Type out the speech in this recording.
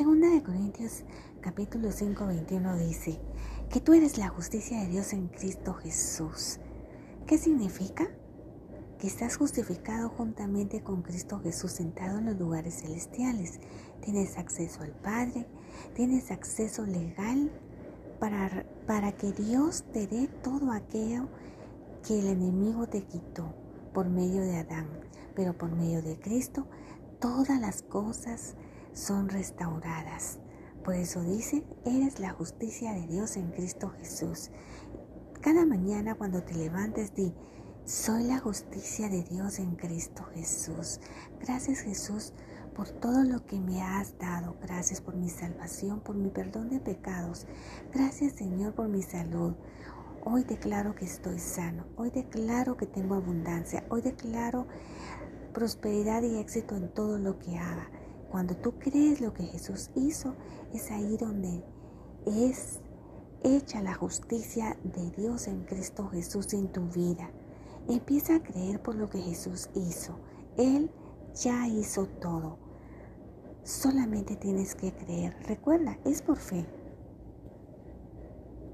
Segunda de Corintios capítulo 5, 21 dice que tú eres la justicia de Dios en Cristo Jesús. ¿Qué significa? Que estás justificado juntamente con Cristo Jesús sentado en los lugares celestiales. Tienes acceso al Padre, tienes acceso legal para, para que Dios te dé todo aquello que el enemigo te quitó por medio de Adán. Pero por medio de Cristo, todas las cosas son restauradas. Por eso dice, eres la justicia de Dios en Cristo Jesús. Cada mañana cuando te levantes, di, soy la justicia de Dios en Cristo Jesús. Gracias Jesús por todo lo que me has dado. Gracias por mi salvación, por mi perdón de pecados. Gracias Señor por mi salud. Hoy declaro que estoy sano. Hoy declaro que tengo abundancia. Hoy declaro prosperidad y éxito en todo lo que haga. Cuando tú crees lo que Jesús hizo, es ahí donde es hecha la justicia de Dios en Cristo Jesús en tu vida. Empieza a creer por lo que Jesús hizo. Él ya hizo todo. Solamente tienes que creer. Recuerda, es por fe.